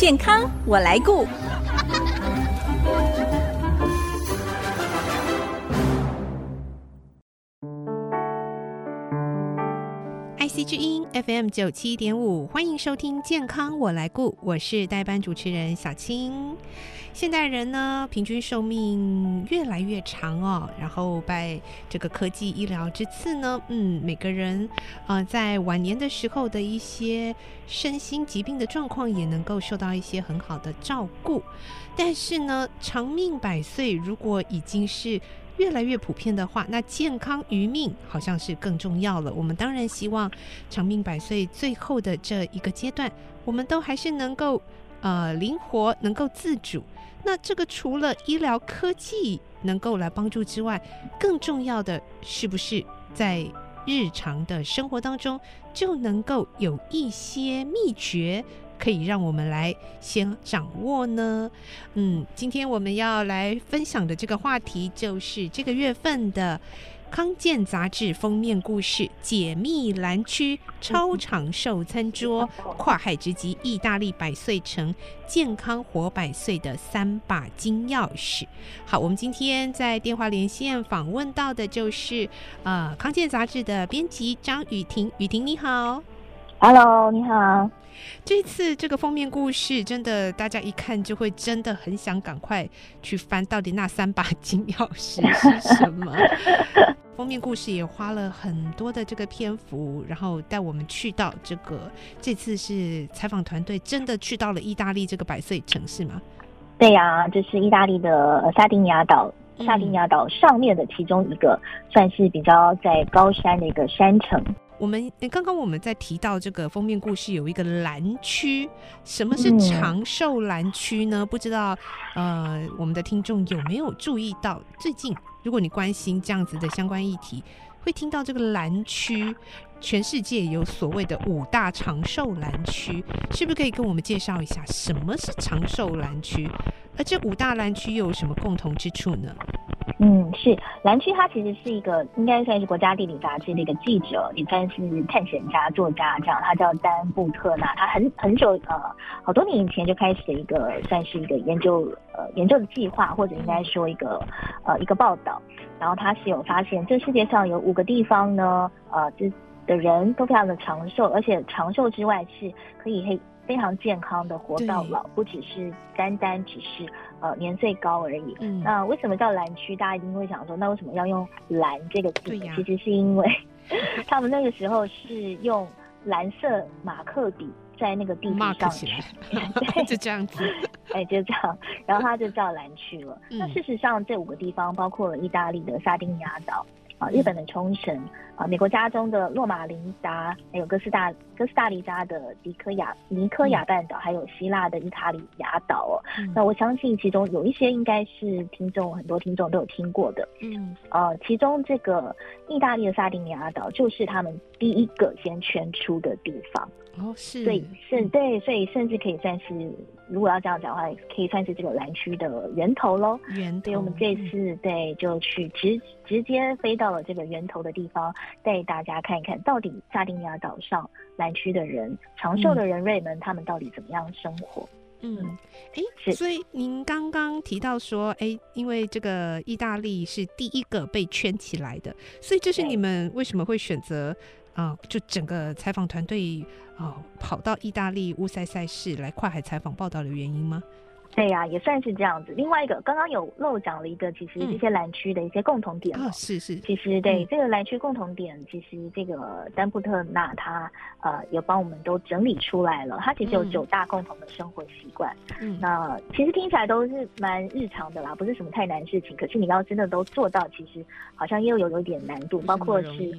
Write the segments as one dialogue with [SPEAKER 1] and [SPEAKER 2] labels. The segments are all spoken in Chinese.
[SPEAKER 1] 健康我来顾。
[SPEAKER 2] IC 之音 FM 九七点五，欢迎收听健康我来顾，我是代班主持人小青。现代人呢，平均寿命越来越长哦，然后拜这个科技医疗之赐呢，嗯，每个人啊、在晚年的时候的一些身心疾病的状况也能够受到一些很好的照顾。但是呢，长命百岁如果已经是越来越普遍的话，那健康余命好像是更重要了。我们当然希望长命百岁，最后的这一个阶段，我们都还是能够呃灵活，能够自主。那这个除了医疗科技能够来帮助之外，更重要的是不是在日常的生活当中就能够有一些秘诀可以让我们来先掌握呢？嗯，今天我们要来分享的这个话题就是这个月份的。康健杂志封面故事：解密蓝区超长寿餐桌，跨海直击意大利百岁城，健康活百岁的三把金钥匙。好，我们今天在电话连线访问到的就是呃康健杂志的编辑张雨婷，雨婷你好
[SPEAKER 3] ，Hello，你好。
[SPEAKER 2] 这次这个封面故事真的，大家一看就会真的很想赶快去翻，到底那三把金钥匙是什么？封面故事也花了很多的这个篇幅，然后带我们去到这个，这次是采访团队真的去到了意大利这个百岁城市吗？
[SPEAKER 3] 对呀、啊，这是意大利的萨丁尼亚岛，萨丁尼亚岛上面的其中一个，算是比较在高山的一个山城。
[SPEAKER 2] 我们刚刚我们在提到这个封面故事有一个蓝区，什么是长寿蓝区呢？嗯、不知道呃，我们的听众有没有注意到？最近如果你关心这样子的相关议题，会听到这个蓝区，全世界有所谓的五大长寿蓝区，是不是可以跟我们介绍一下什么是长寿蓝区？而这五大蓝区又有什么共同之处呢？
[SPEAKER 3] 嗯，是蓝区，它其实是一个应该算是国家地理杂志的一个记者，也算是探险家、作家这样。他叫丹布特纳，他很很久呃好多年以前就开始的一个算是一个研究呃研究的计划，或者应该说一个呃一个报道。然后他是有发现，这世界上有五个地方呢，呃，这的人都非常的长寿，而且长寿之外是可以黑。非常健康的活到老，不只是单单只是呃年岁高而已。嗯，那为什么叫蓝区？大家一定会想说，那为什么要用蓝这个字？其实是因为 他们那个时候是用蓝色马克笔在那个地图上去，
[SPEAKER 2] 对，就这样子，
[SPEAKER 3] 哎，就这样，然后他就叫蓝区了。嗯。那事实上，这五个地方包括了意大利的萨丁尼亚岛。啊，日本的冲绳，啊，美国加州的洛马林达，还有哥斯大哥斯大黎加的迪科亚尼科亚半岛，还有希腊的伊卡里亚岛哦。嗯、那我相信其中有一些应该是听众很多听众都有听过的。嗯，呃，其中这个意大利的萨丁尼亚岛就是他们第一个先圈出的地方。
[SPEAKER 2] 哦，是，
[SPEAKER 3] 所以是，对，所以甚至可以算是，如果要这样讲的话，可以算是这个蓝区的源头喽。源头，所以我们这次对就去直直接飞到了这个源头的地方，带大家看一看到底萨丁尼亚岛上蓝区的人，长寿的人瑞们，他们到底怎么样生活？
[SPEAKER 2] 嗯，哎、欸，所以您刚刚提到说，哎、欸，因为这个意大利是第一个被圈起来的，所以这是你们为什么会选择？啊、呃，就整个采访团队啊，跑到意大利乌塞赛事来跨海采访报道的原因吗？
[SPEAKER 3] 对呀、啊，也算是这样子。另外一个，刚刚有漏讲了一个，其实这些蓝区的一些共同点、嗯、啊，是是。其实对、嗯、这个蓝区共同点，其实这个丹布特纳他呃有帮我们都整理出来了。他其实有九大共同的生活习惯。嗯。那其实听起来都是蛮日常的啦，不是什么太难事情。可是你要真的都做到，其实好像又有有一点难度，包括是。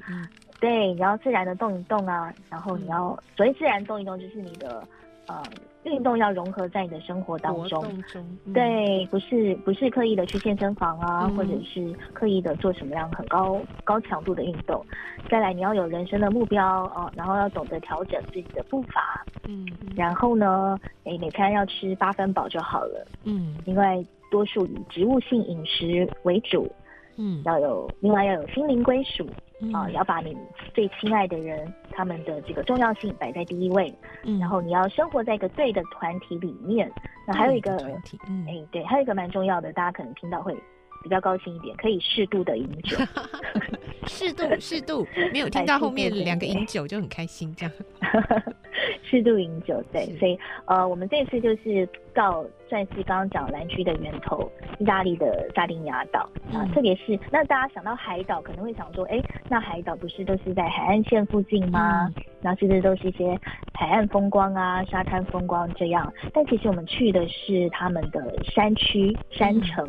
[SPEAKER 3] 对，你要自然的动一动啊，然后你要、嗯、所谓自然动一动，就是你的呃运动要融合在你的生活当中。中嗯、对，不是不是刻意的去健身房啊，嗯、或者是刻意的做什么样很高高强度的运动。再来，你要有人生的目标啊、呃，然后要懂得调整自己的步伐。嗯，然后呢，诶，每餐要吃八分饱就好了。嗯，因为多数以植物性饮食为主。嗯，要有另外要有心灵归属。啊、呃，要把你最亲爱的人他们的这个重要性摆在第一位，嗯，然后你要生活在一个对的团体里面。那还有一个团体，嗯，哎，对，还有一个蛮重要的，大家可能听到会比较高兴一点，可以适度的饮酒，
[SPEAKER 2] 适度适度，没有听到后面两个饮酒就很开心，这样。
[SPEAKER 3] 适度饮酒，对，所以呃，我们这次就是到算是刚刚讲蓝区的源头，意大利的萨丁尼亚岛啊，特别是那大家想到海岛，可能会想说，哎，那海岛不是都是在海岸线附近吗？嗯、然后是不是都是一些海岸风光啊、沙滩风光这样？但其实我们去的是他们的山区山城，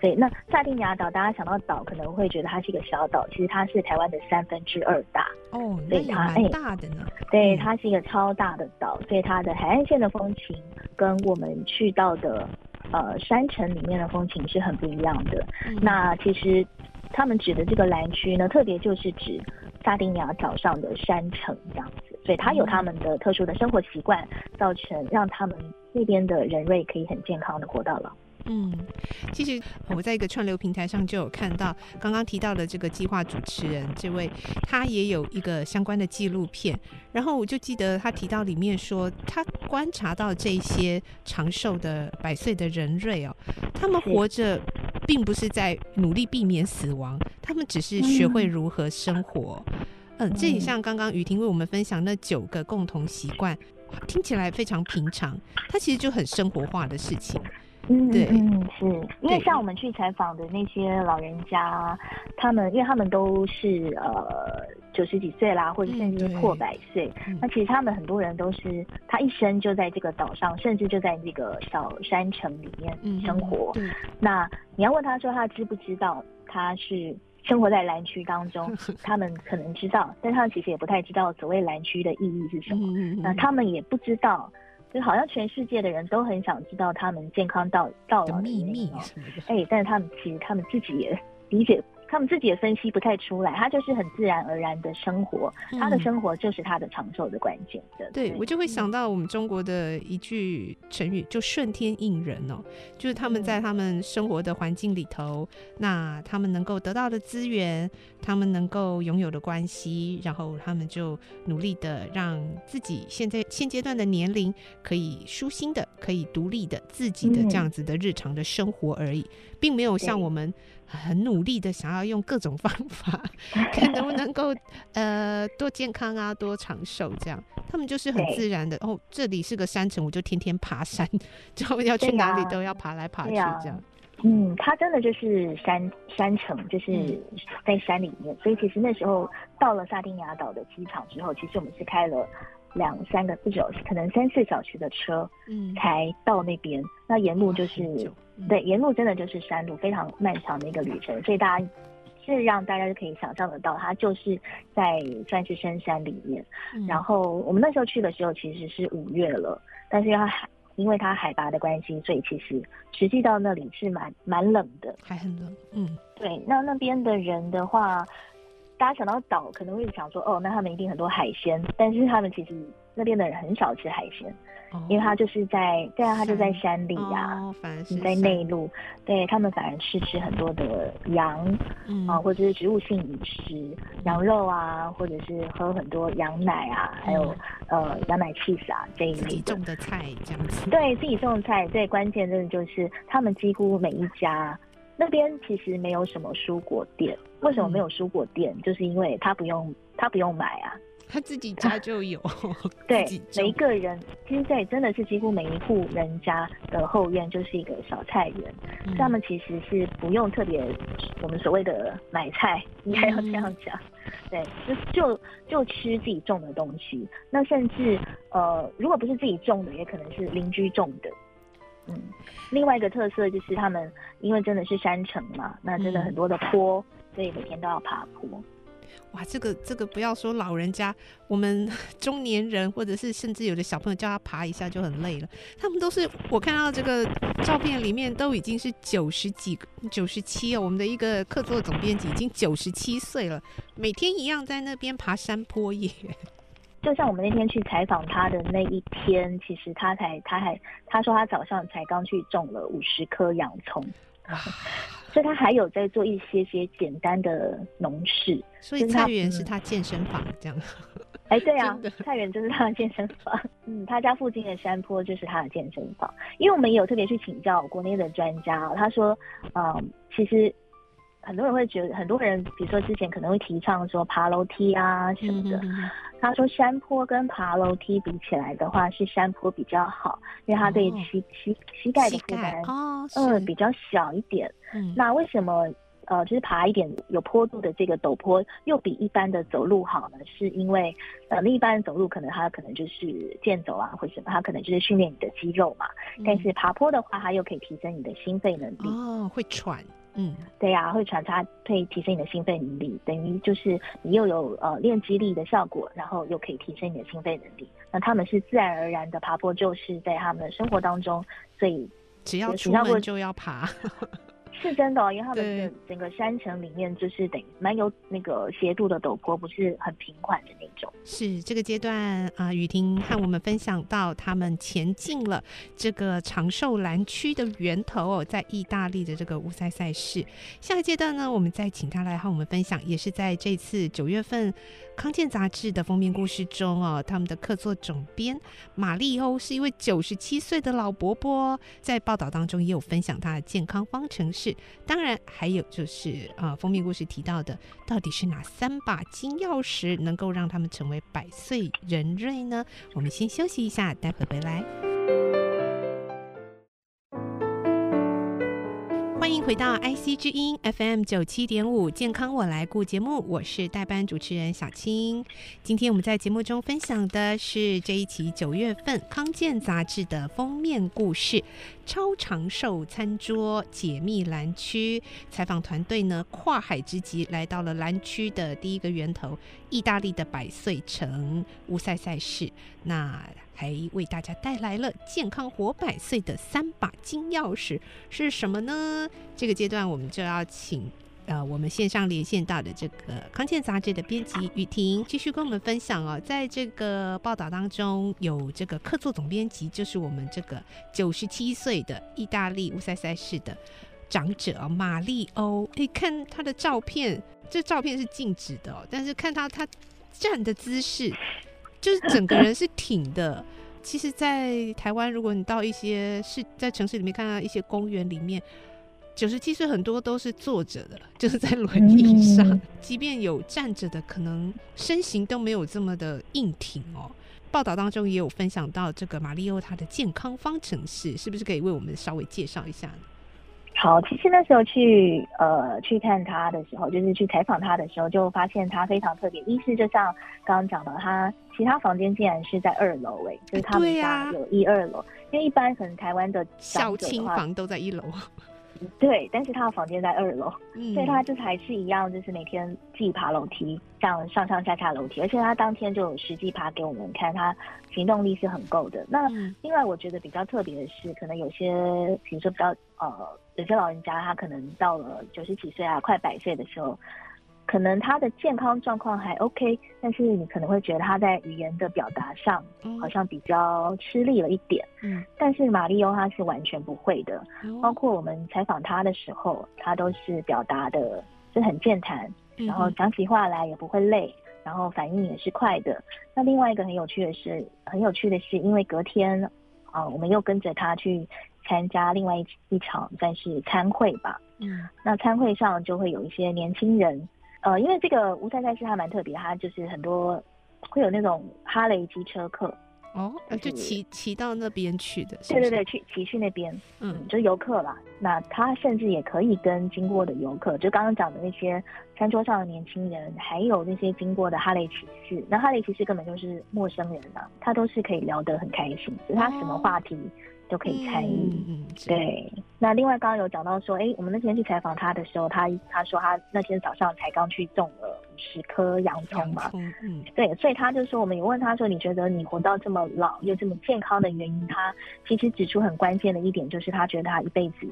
[SPEAKER 3] 对、嗯，那萨丁尼亚岛，大家想到岛可能会觉得它是一个小岛，其实它是台湾的三分之二大
[SPEAKER 2] 哦，所以它蛮大的呢，
[SPEAKER 3] 对，它是一个超大的岛，所以它的海岸线的风情跟我们去到的呃山城里面的风情是很不一样的。嗯、那其实他们指的这个蓝区呢，特别就是指萨丁尼亚岛上的山城这样子，所以它有他们的特殊的生活习惯，造成让他们那边的人类可以很健康的活到老。
[SPEAKER 2] 嗯，其实我在一个串流平台上就有看到刚刚提到的这个计划主持人，这位他也有一个相关的纪录片，然后我就记得他提到里面说，他观察到这些长寿的百岁的人类哦，他们活着并不是在努力避免死亡，他们只是学会如何生活。嗯，这也像刚刚雨婷为我们分享那九个共同习惯，听起来非常平常，它其实就很生活化的事情。
[SPEAKER 3] 嗯，对，嗯，是因为像我们去采访的那些老人家，他们因为他们都是呃九十几岁啦，或者甚至是破百岁，嗯，那其实他们很多人都是他一生就在这个岛上，甚至就在这个小山城里面生活。嗯，那你要问他说他知不知道他是生活在蓝区当中，他们可能知道，但他们其实也不太知道所谓蓝区的意义是什么。嗯，那他们也不知道。就好像全世界的人都很想知道他们健康到到老的秘密，哎，但是他们其实他们自己也理解。他们自己也分析不太出来，他就是很自然而然的生活，嗯、他的生活就是他的长寿的关键的。
[SPEAKER 2] 对，我就会想到我们中国的一句成语，就顺天应人哦，就是他们在他们生活的环境里头，嗯、那他们能够得到的资源，他们能够拥有的关系，然后他们就努力的让自己现在现阶段的年龄可以舒心的、可以独立的、自己的这样子的日常的生活而已，嗯、并没有像我们。很努力的想要用各种方法，看能不能够呃多健康啊，多长寿这样。他们就是很自然的哦，这里是个山城，我就天天爬山，就要去哪里都要爬来爬去这样。啊、
[SPEAKER 3] 嗯，它真的就是山山城，就是在山里面。嗯、所以其实那时候到了萨丁尼亚岛的机场之后，其实我们是开了两三个不久，可能三四小时的车，嗯，才到那边。嗯、那沿路就是。对，沿路真的就是山路，非常漫长的一个旅程，所以大家是让大家就可以想象得到，它就是在算是深山里面。嗯、然后我们那时候去的时候其实是五月了，但是它海，因为它海拔的关系，所以其实实际到那里是蛮蛮冷的，
[SPEAKER 2] 还很冷。嗯，对。
[SPEAKER 3] 那那边的人的话，大家想到岛可能会想说，哦，那他们一定很多海鲜，但是他们其实那边的人很少吃海鲜。因为他就是在，对啊，他就在山里呀、在内陆，对他们反而是吃很多的羊，嗯、啊，或者是植物性饮食，羊肉啊，或者是喝很多羊奶啊，嗯、还有呃羊奶 cheese 啊这一类的。自己
[SPEAKER 2] 种的菜这样子。
[SPEAKER 3] 对自己种的菜，最，关键真的就是他们几乎每一家那边其实没有什么蔬果店，为什么没有蔬果店？嗯、就是因为他不用他不用买啊。
[SPEAKER 2] 他自己家就有，
[SPEAKER 3] 对，每一个人，其实在真的是几乎每一户人家的后院就是一个小菜园，嗯、他们其实是不用特别我们所谓的买菜，应该要这样讲，嗯、对，就就就吃自己种的东西，那甚至呃，如果不是自己种的，也可能是邻居种的，嗯，另外一个特色就是他们因为真的是山城嘛，那真的很多的坡，嗯、所以每天都要爬坡。
[SPEAKER 2] 哇，这个这个不要说老人家，我们 中年人或者是甚至有的小朋友叫他爬一下就很累了。他们都是我看到这个照片里面都已经是九十几、九十七哦。我们的一个客座总编辑已经九十七岁了，每天一样在那边爬山坡耶。
[SPEAKER 3] 就像我们那天去采访他的那一天，其实他才他还他说他早上才刚去种了五十颗洋葱。所以他还有在做一些些简单的农事，
[SPEAKER 2] 所以菜园是他健身房这样。
[SPEAKER 3] 哎，对啊，菜园就是他的健身房。嗯，他家附近的山坡就是他的健身房。因为我们也有特别去请教国内的专家，他说，嗯，其实很多人会觉得，很多人比如说之前可能会提倡说爬楼梯啊什么的。嗯、他说山坡跟爬楼梯比起来的话，是山坡比较好，因为它对膝膝、哦、膝盖的负担哦，嗯，比较小一点。嗯，那为什么？呃，就是爬一点有坡度的这个陡坡，又比一般的走路好呢？是因为，呃，那一般走路可能它可能就是健走啊，或什么，它可能就是训练你的肌肉嘛。嗯、但是爬坡的话，它又可以提升你的心肺能力。
[SPEAKER 2] 哦，会喘，嗯，
[SPEAKER 3] 对呀、啊，会传，它可以提升你的心肺能力，等于就是你又有呃练肌力的效果，然后又可以提升你的心肺能力。那他们是自然而然的爬坡，就是在他们的生活当中，所以
[SPEAKER 2] 只要出门就要爬。
[SPEAKER 3] 是真的哦，因为它的整个山城里面就是等于蛮有那个斜度的陡坡，不是很平缓的那种。
[SPEAKER 2] 是这个阶段啊，雨婷和我们分享到他们前进了这个长寿蓝区的源头哦，在意大利的这个乌塞赛事。下个阶段呢，我们再请他来和我们分享，也是在这次九月份。康健杂志的封面故事中哦，他们的客座总编玛丽欧是一位九十七岁的老伯伯，在报道当中也有分享他的健康方程式。当然，还有就是啊，封面故事提到的，到底是哪三把金钥匙能够让他们成为百岁人瑞呢？我们先休息一下，待会回来。欢迎回到 IC 之音 FM 九七点五健康我来顾节目，我是代班主持人小青。今天我们在节目中分享的是这一期九月份康健杂志的封面故事。超长寿餐桌解密蓝区，采访团队呢，跨海之极来到了蓝区的第一个源头——意大利的百岁城乌塞塞市。那还为大家带来了健康活百岁的三把金钥匙是什么呢？这个阶段我们就要请。呃，我们线上连线到的这个康健杂志的编辑雨婷，继续跟我们分享哦。在这个报道当中，有这个客座总编辑，就是我们这个九十七岁的意大利乌塞塞市的长者马利欧。可以看他的照片，这照片是静止的哦，但是看他他站的姿势，就是整个人是挺的。其实，在台湾，如果你到一些是在城市里面看到一些公园里面。九十七岁很多都是坐着的，就是在轮椅上，嗯。即便有站着的，可能身形都没有这么的硬挺哦。报道当中也有分享到这个马里奥他的健康方程式，是不是可以为我们稍微介绍一下呢？
[SPEAKER 3] 好，其实那时候去呃去看他的时候，就是去采访他的时候，就发现他非常特别。一是就像刚刚讲的，他其他房间竟然是在二楼，哎，就是他们家有一二楼，因为一般可能台湾的
[SPEAKER 2] 小青房都在一楼。
[SPEAKER 3] 对，但是他的房间在二楼，嗯，所以他就是还是一样，就是每天自己爬楼梯，这样上上下下楼梯，而且他当天就有实际爬给我们看，他行动力是很够的。那另外我觉得比较特别的是，可能有些，比如说比较呃，有些老人家他可能到了九十几岁啊，快百岁的时候。可能他的健康状况还 OK，但是你可能会觉得他在语言的表达上好像比较吃力了一点。嗯，但是马利欧他是完全不会的，包括我们采访他的时候，他都是表达的就很健谈，然后讲起话来也不会累，然后反应也是快的。那另外一个很有趣的是，很有趣的是，因为隔天啊，我们又跟着他去参加另外一一场算是餐会吧。嗯，那餐会上就会有一些年轻人。呃，因为这个乌塞塞市还蛮特别，它就是很多会有那种哈雷机车客
[SPEAKER 2] 哦，就骑骑到那边去的是是，
[SPEAKER 3] 对对对，去骑去那边，嗯，就是游客啦。那他甚至也可以跟经过的游客，就刚刚讲的那些餐桌上的年轻人，还有那些经过的哈雷骑士，那哈雷骑士根本就是陌生人呐，他都是可以聊得很开心，就他什么话题。哦都可以参与，嗯嗯，对。那另外刚刚有讲到说，哎、欸，我们那天去采访他的时候，他他说他那天早上才刚去种了五十颗洋葱嘛，嗯，对。所以他就说，我们有问他说，你觉得你活到这么老又这么健康的原因，他其实指出很关键的一点，就是他觉得他一辈子，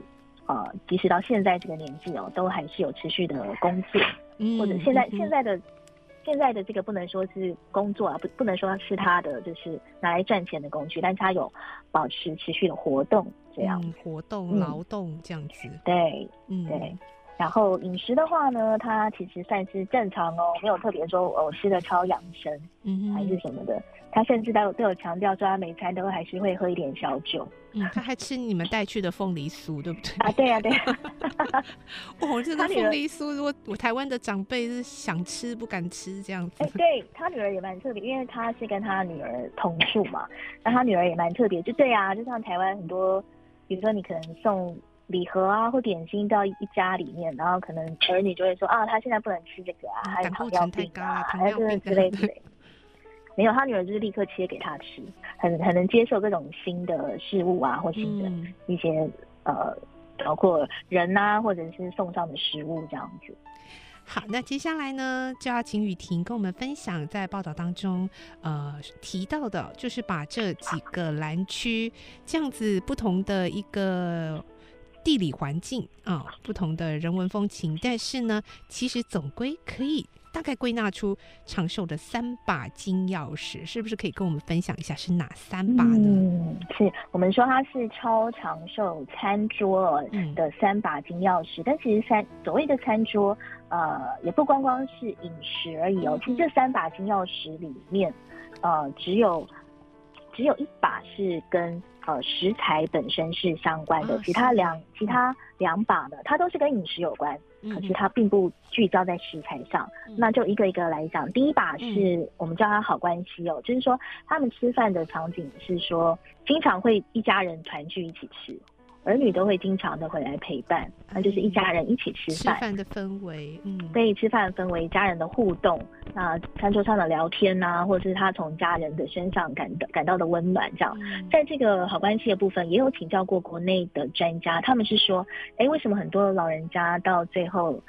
[SPEAKER 3] 呃，即使到现在这个年纪哦，都还是有持续的工作，嗯，或者现在现在的。现在的这个不能说是工作啊，不不能说是他的就是拿来赚钱的工具，但是他有保持持续的活动，这样、
[SPEAKER 2] 嗯、活动劳动这样子，
[SPEAKER 3] 对，嗯，对。然后饮食的话呢，它其实算是正常哦，没有特别说我吃的超养生，嗯，还是什么的。他甚至都有都有强调说，他每餐都还是会喝一点小酒。
[SPEAKER 2] 嗯，他还吃你们带去的凤梨酥，对不对？
[SPEAKER 3] 啊，对呀、啊，对呀。
[SPEAKER 2] 哦，这个凤梨酥，如果我台湾的长辈是想吃不敢吃这样子。
[SPEAKER 3] 哎，对他女儿也蛮特别，因为他是跟他女儿同住嘛，那他女儿也蛮特别，就对呀、啊，就像台湾很多，比如说你可能送礼盒啊或点心到一家里面，然后可能儿女就会说啊，他现在不能吃这个啊，还有糖尿病啊，还有这个之类的。没有，他女儿就是立刻切给他吃，很很能接受各种新的事物啊，或新的一些、嗯、呃，包括人呐、啊，或者是送上的食物这样子。
[SPEAKER 2] 好，那接下来呢，就要请雨婷跟我们分享在报道当中呃提到的，就是把这几个蓝区这样子不同的一个地理环境啊、呃，不同的人文风情，但是呢，其实总归可以。大概归纳出长寿的三把金钥匙，是不是可以跟我们分享一下是哪三把呢？
[SPEAKER 3] 嗯，是我们说它是超长寿餐桌的三把金钥匙，嗯、但其实三所谓的餐桌，呃，也不光光是饮食而已哦。其实这三把金钥匙里面，呃，只有只有一把是跟呃食材本身是相关的，啊、其他两其他两把呢，它都是跟饮食有关。可是它并不聚焦在食材上，嗯、那就一个一个来讲。第一把是我们叫它好关系哦，嗯、就是说他们吃饭的场景是说，经常会一家人团聚一起吃。儿女都会经常的回来陪伴，那就是一家人一起吃饭。
[SPEAKER 2] 吃饭的氛围，嗯，
[SPEAKER 3] 对，吃饭的氛围，家人的互动，那餐桌上的聊天呐、啊，或者是他从家人的身上感到感到的温暖，这样。嗯、在这个好关系的部分，也有请教过国内的专家，他们是说，哎，为什么很多老人家到最后，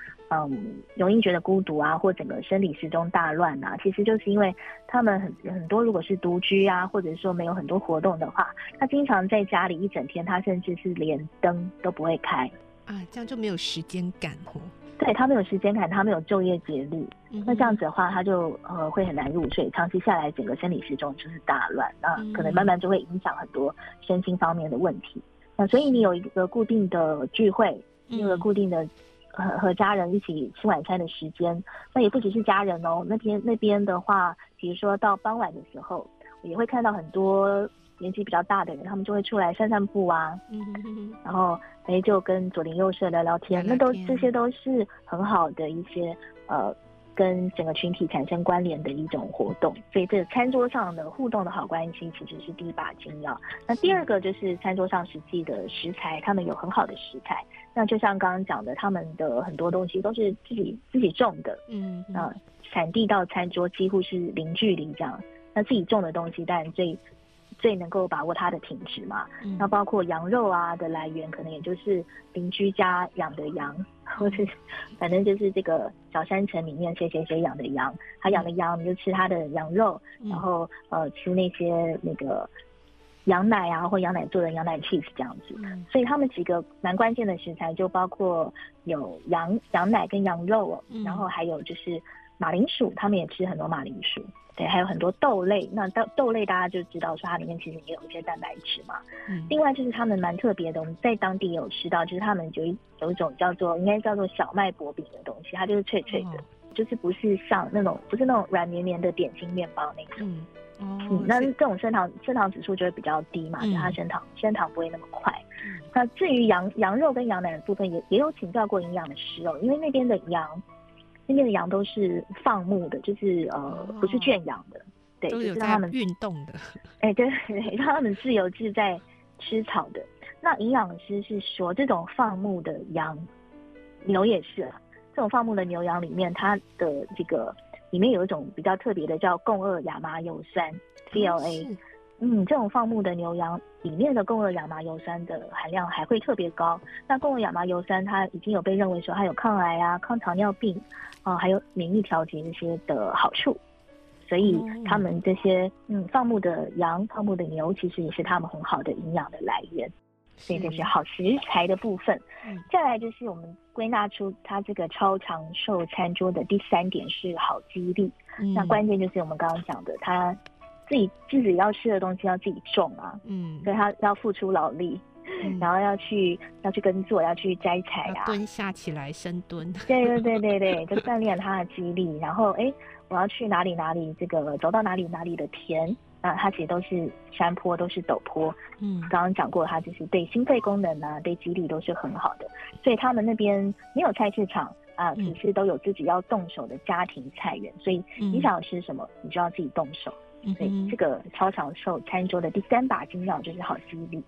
[SPEAKER 3] 嗯，容易觉得孤独啊，或整个生理时钟大乱啊，其实就是因为他们很很多，如果是独居啊，或者说没有很多活动的话，他经常在家里一整天，他甚至是连灯都不会开
[SPEAKER 2] 啊，这样就没有时间感哦。
[SPEAKER 3] 对，他没有时间感，他没有昼夜节律，嗯、那这样子的话，他就呃会很难入睡，长期下来，整个生理时钟就是大乱，那可能慢慢就会影响很多身心方面的问题。那所以你有一个固定的聚会，你有个固定的。和和家人一起吃晚餐的时间，那也不只是家人哦。那边那边的话，比如说到傍晚的时候，也会看到很多年纪比较大的人，他们就会出来散散步啊，然后哎就跟左邻右舍聊聊天，聊聊天，那都这些都是很好的一些呃。跟整个群体产生关联的一种活动，所以这个餐桌上的互动的好关系其实是第一把金钥。那第二个就是餐桌上实际的食材，他们有很好的食材。那就像刚刚讲的，他们的很多东西都是自己自己种的，嗯，嗯，啊，产地到餐桌几乎是零距离这样。那自己种的东西，当然最。最能够把握它的品质嘛，嗯、那包括羊肉啊的来源，可能也就是邻居家养的羊，或者反正就是这个小山城里面谁谁谁养的羊，他养的羊，你就吃他的羊肉，嗯、然后呃吃那些那个羊奶啊，或羊奶做的羊奶 cheese 这样子。嗯、所以他们几个蛮关键的食材就包括有羊羊奶跟羊肉，嗯、然后还有就是马铃薯，他们也吃很多马铃薯。对，还有很多豆类。那豆豆类大家就知道说它里面其实也有一些蛋白质嘛。嗯。另外就是他们蛮特别的，我们在当地也有吃到，就是他们有一有一种叫做应该叫做小麦薄饼的东西，它就是脆脆的，哦、就是不是像那种不是那种软绵绵的点心面包那种。嗯。哦。嗯，那这种升糖升糖指数就会比较低嘛，它升糖升糖不会那么快。嗯。那至于羊羊肉跟羊奶的部分也，也也有请教过营养师哦，因为那边的羊。那边的羊都是放牧的，就是呃，不是圈养的，对，就是让他们
[SPEAKER 2] 运动的，
[SPEAKER 3] 哎、欸，对对，让他们自由自在吃草的。那营养师是说，这种放牧的羊，牛也是啊，这种放牧的牛羊里面，它的这个里面有一种比较特别的叫共轭亚麻油酸 CLA。嗯，这种放牧的牛羊里面的共二亚麻油酸的含量还会特别高。那共二亚麻油酸它已经有被认为说它有抗癌啊、抗糖尿病啊、呃，还有免疫调节这些的好处。所以他们这些嗯放牧的羊、放牧的牛，其实也是他们很好的营养的来源。所以这是好食材的部分。再来就是我们归纳出它这个超长寿餐桌的第三点是好肌力。那关键就是我们刚刚讲的它。自己自己要吃的东西要自己种啊，嗯，所以他要付出劳力，嗯、然后要去要去耕作，要去摘采啊，
[SPEAKER 2] 蹲下起来深蹲。
[SPEAKER 3] 对对对对对，就锻炼他的肌力。然后哎，我要去哪里哪里，这个走到哪里哪里的田，那它其实都是山坡，都是陡坡。嗯，刚刚讲过，它就是对心肺功能啊，对肌力都是很好的。所以他们那边没有菜市场。啊，只是都有自己要动手的家庭菜园，嗯、所以你想要吃什么，你就要自己动手。嗯、所以这个超长寿餐桌的第三把金钥就是好肌力。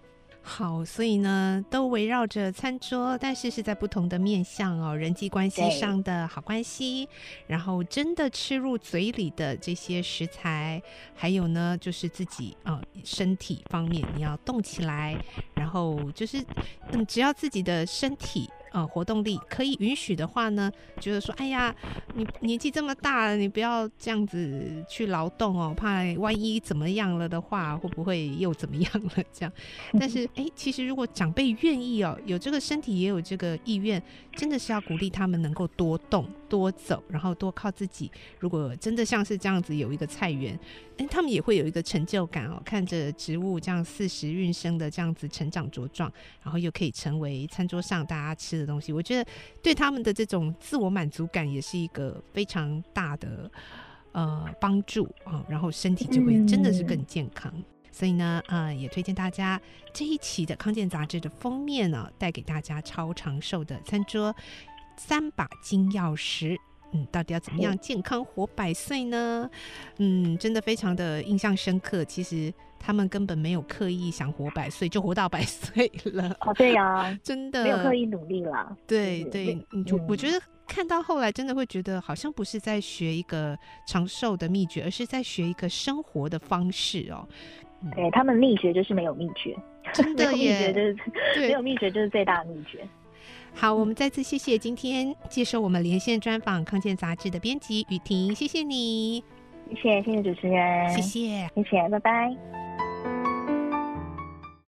[SPEAKER 2] 好，所以呢，都围绕着餐桌，但是是在不同的面向哦，人际关系上的好关系，然后真的吃入嘴里的这些食材，还有呢，就是自己啊、呃、身体方面你要动起来，然后就是嗯，只要自己的身体。呃，活动力可以允许的话呢，觉得说，哎呀，你年纪这么大了，你不要这样子去劳动哦，怕万一怎么样了的话，会不会又怎么样了？这样，但是，哎、欸，其实如果长辈愿意哦，有这个身体也有这个意愿，真的是要鼓励他们能够多动。多走，然后多靠自己。如果真的像是这样子有一个菜园，哎，他们也会有一个成就感哦。看着植物这样四时运生的这样子成长茁壮，然后又可以成为餐桌上大家吃的东西，我觉得对他们的这种自我满足感也是一个非常大的呃帮助啊、哦。然后身体就会真的是更健康。嗯、所以呢，呃，也推荐大家这一期的康健杂志的封面呢，带给大家超长寿的餐桌。三把金钥匙，嗯，到底要怎么样健康活百岁呢？嗯，真的非常的印象深刻。其实他们根本没有刻意想活百岁，就活到百岁了。
[SPEAKER 3] 哦，对呀、啊，
[SPEAKER 2] 真的
[SPEAKER 3] 没有刻意努力
[SPEAKER 2] 了。对对，我觉得看到后来，真的会觉得好像不是在学一个长寿的秘诀，而是在学一个生活的方式哦。
[SPEAKER 3] 嗯、对他们秘诀就是没有秘诀，
[SPEAKER 2] 真的
[SPEAKER 3] 秘诀就是没有秘诀就是最大的秘诀。
[SPEAKER 2] 好，我们再次谢谢今天接受我们连线专访康健杂志的编辑雨婷，谢谢你，
[SPEAKER 3] 谢谢谢谢主持人，
[SPEAKER 2] 谢谢，
[SPEAKER 3] 谢谢，拜拜。